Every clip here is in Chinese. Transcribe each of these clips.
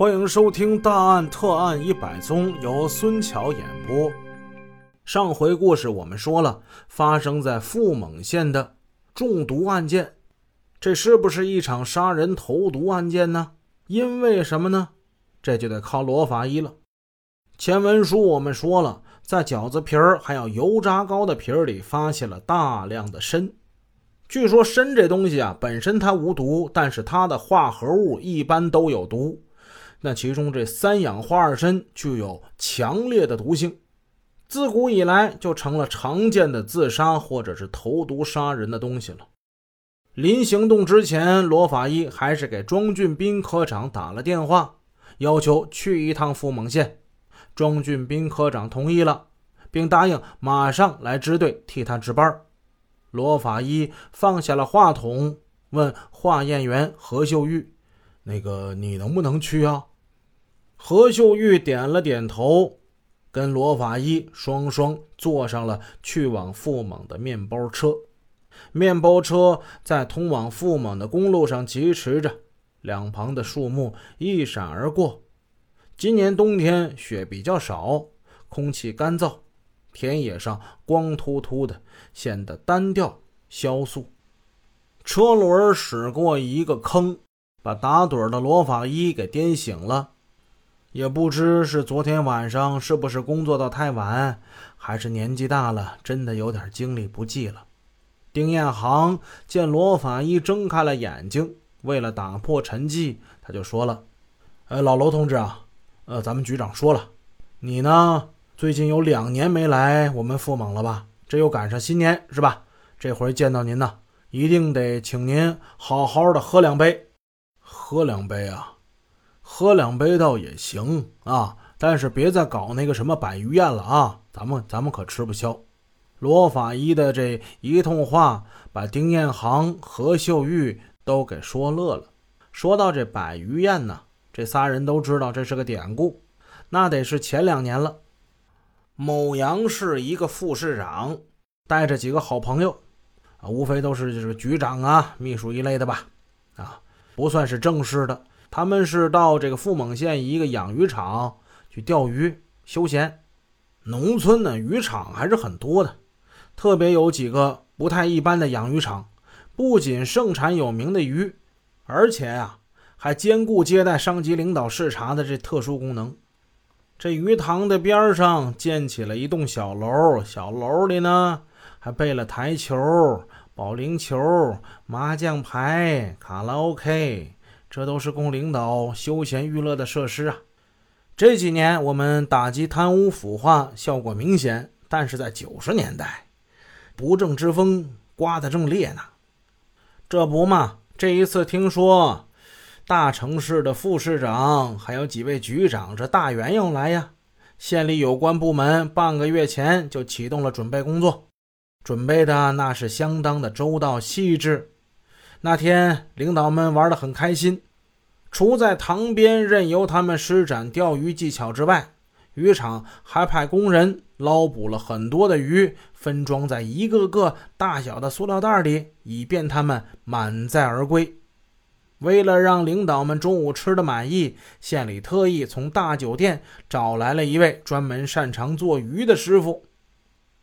欢迎收听《大案特案一百宗》，由孙桥演播。上回故事我们说了，发生在富蒙县的中毒案件，这是不是一场杀人投毒案件呢？因为什么呢？这就得靠罗法医了。前文书我们说了，在饺子皮儿还有油炸糕的皮儿里发现了大量的砷。据说砷这东西啊，本身它无毒，但是它的化合物一般都有毒。那其中这三氧化二砷具有强烈的毒性，自古以来就成了常见的自杀或者是投毒杀人的东西了。临行动之前，罗法医还是给庄俊斌科长打了电话，要求去一趟富蒙县。庄俊斌科长同意了，并答应马上来支队替他值班。罗法医放下了话筒，问化验员何秀玉：“那个，你能不能去啊？”何秀玉点了点头，跟罗法医双双坐上了去往富蒙的面包车。面包车在通往富蒙的公路上疾驰着，两旁的树木一闪而过。今年冬天雪比较少，空气干燥。田野上光秃秃的，显得单调萧肃。车轮驶过一个坑，把打盹的罗法医给颠醒了。也不知是昨天晚上是不是工作到太晚，还是年纪大了，真的有点精力不济了。丁彦航见罗法医睁开了眼睛，为了打破沉寂，他就说了：“呃，老罗同志啊，呃，咱们局长说了，你呢？”最近有两年没来我们富蒙了吧？这又赶上新年是吧？这回见到您呢，一定得请您好好的喝两杯。喝两杯啊，喝两杯倒也行啊，但是别再搞那个什么百鱼宴了啊，咱们咱们可吃不消。罗法医的这一通话，把丁彦航、何秀玉都给说乐了。说到这百鱼宴呢，这仨人都知道这是个典故，那得是前两年了。某阳市一个副市长带着几个好朋友，啊，无非都是就是局长啊、秘书一类的吧，啊，不算是正式的。他们是到这个富蒙县一个养鱼场去钓鱼休闲。农村呢，渔场还是很多的，特别有几个不太一般的养鱼场，不仅盛产有名的鱼，而且呀，还兼顾接待上级领导视察的这特殊功能。这鱼塘的边上建起了一栋小楼，小楼里呢还备了台球、保龄球、麻将牌、卡拉 OK，这都是供领导休闲娱乐的设施啊。这几年我们打击贪污腐化效果明显，但是在九十年代，不正之风刮得正烈呢。这不嘛，这一次听说。大城市的副市长还有几位局长，这大员要来呀！县里有关部门半个月前就启动了准备工作，准备的那是相当的周到细致。那天领导们玩得很开心，除在塘边任由他们施展钓鱼技巧之外，渔场还派工人捞捕了很多的鱼，分装在一个个大小的塑料袋里，以便他们满载而归。为了让领导们中午吃的满意，县里特意从大酒店找来了一位专门擅长做鱼的师傅。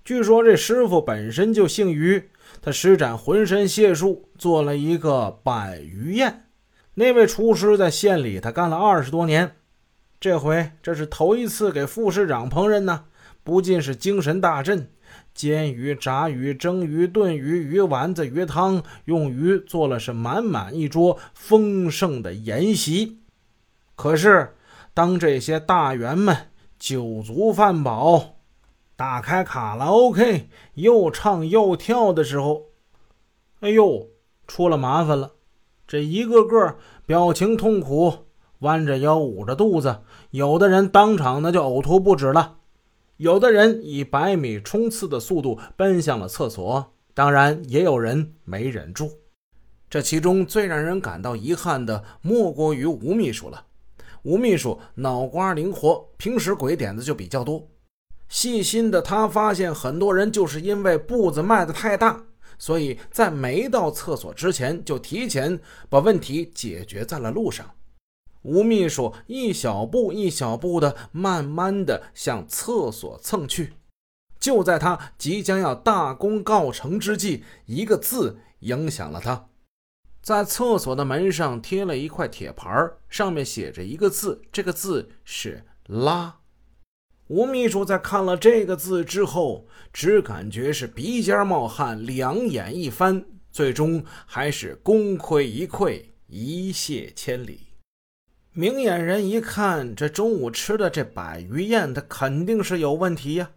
据说这师傅本身就姓于，他施展浑身解数做了一个百鱼宴。那位厨师在县里他干了二十多年，这回这是头一次给副市长烹饪呢，不禁是精神大振。煎鱼、炸鱼、蒸鱼、炖鱼、鱼丸子、鱼汤，用鱼做了是满满一桌丰盛的筵席。可是，当这些大员们酒足饭饱，打开卡拉 OK 又唱又跳的时候，哎呦，出了麻烦了！这一个个表情痛苦，弯着腰、捂着肚子，有的人当场那就呕吐不止了。有的人以百米冲刺的速度奔向了厕所，当然也有人没忍住。这其中最让人感到遗憾的，莫过于吴秘书了。吴秘书脑瓜灵活，平时鬼点子就比较多。细心的他发现，很多人就是因为步子迈得太大，所以在没到厕所之前就提前把问题解决在了路上。吴秘书一小步一小步的，慢慢的向厕所蹭去。就在他即将要大功告成之际，一个字影响了他。在厕所的门上贴了一块铁牌，上面写着一个字，这个字是“拉”。吴秘书在看了这个字之后，只感觉是鼻尖冒汗，两眼一翻，最终还是功亏一篑，一泻千里。明眼人一看，这中午吃的这百鱼宴，它肯定是有问题呀，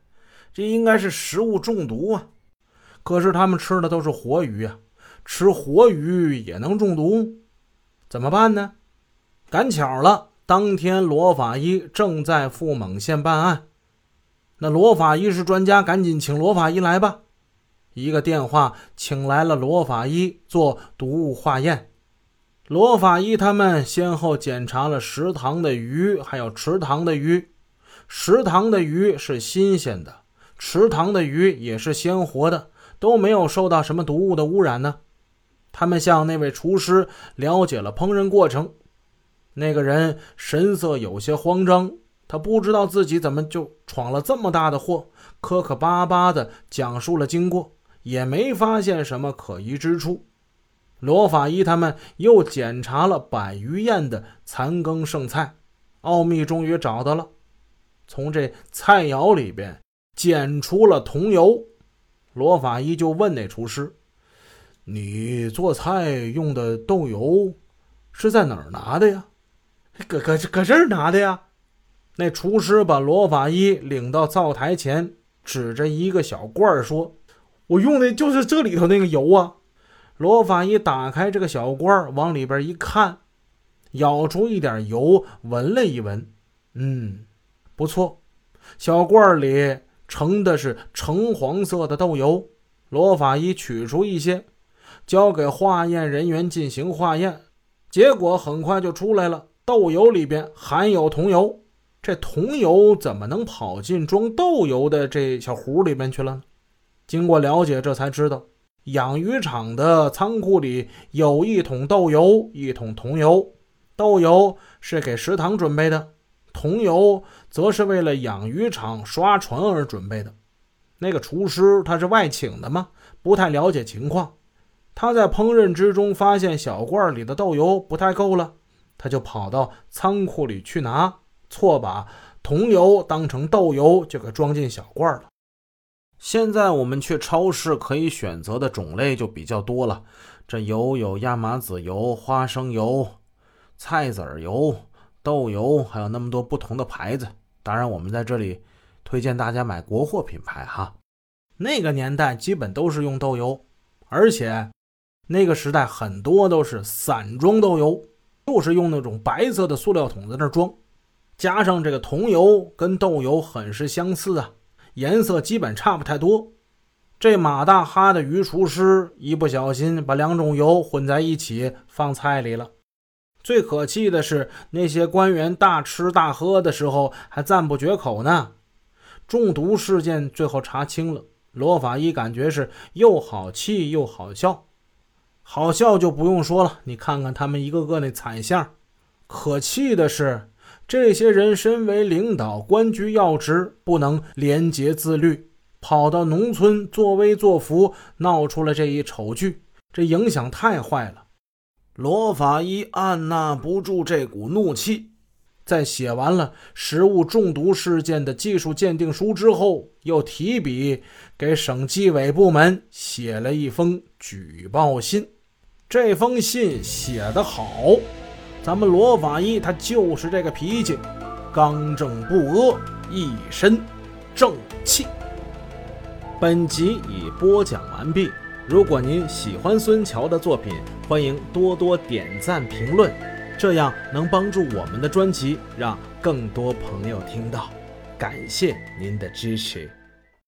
这应该是食物中毒啊。可是他们吃的都是活鱼啊，吃活鱼也能中毒，怎么办呢？赶巧了。当天，罗法医正在富蒙县办案。那罗法医是专家，赶紧请罗法医来吧。一个电话，请来了罗法医做毒物化验。罗法医他们先后检查了食堂的鱼，还有池塘的鱼。食堂的鱼是新鲜的，池塘的鱼也是鲜活的，都没有受到什么毒物的污染呢。他们向那位厨师了解了烹饪过程。那个人神色有些慌张，他不知道自己怎么就闯了这么大的祸，磕磕巴巴地讲述了经过，也没发现什么可疑之处。罗法医他们又检查了百余宴的残羹剩菜，奥秘终于找到了，从这菜肴里边检出了桐油。罗法医就问那厨师：“你做菜用的豆油是在哪儿拿的呀？”搁搁搁这儿拿的呀？那厨师把罗法医领到灶台前，指着一个小罐儿说：“我用的就是这里头那个油啊。”罗法医打开这个小罐儿，往里边一看，舀出一点油，闻了一闻，嗯，不错。小罐儿里盛的是橙黄色的豆油。罗法医取出一些，交给化验人员进行化验，结果很快就出来了。豆油里边含有桐油，这桐油怎么能跑进装豆油的这小壶里面去了呢？经过了解，这才知道，养鱼场的仓库里有一桶豆油，一桶桐油。豆油是给食堂准备的，桐油则是为了养鱼场刷船而准备的。那个厨师他是外请的吗？不太了解情况。他在烹饪之中发现小罐里的豆油不太够了。他就跑到仓库里去拿，错把桐油当成豆油，就给装进小罐了。现在我们去超市可以选择的种类就比较多了，这油有亚麻籽油、花生油、菜籽油、豆油，还有那么多不同的牌子。当然，我们在这里推荐大家买国货品牌哈。那个年代基本都是用豆油，而且那个时代很多都是散装豆油。就是用那种白色的塑料桶在那装，加上这个桐油跟豆油很是相似啊，颜色基本差不太多。这马大哈的鱼厨师一不小心把两种油混在一起放菜里了。最可气的是，那些官员大吃大喝的时候还赞不绝口呢。中毒事件最后查清了，罗法医感觉是又好气又好笑。好笑就不用说了，你看看他们一个个那惨相。可气的是，这些人身为领导，官居要职，不能廉洁自律，跑到农村作威作福，闹出了这一丑剧，这影响太坏了。罗法医按捺不住这股怒气，在写完了食物中毒事件的技术鉴定书之后，又提笔给省纪委部门写了一封举报信。这封信写得好，咱们罗法医他就是这个脾气，刚正不阿，一身正气。本集已播讲完毕。如果您喜欢孙桥的作品，欢迎多多点赞评论，这样能帮助我们的专辑让更多朋友听到。感谢您的支持。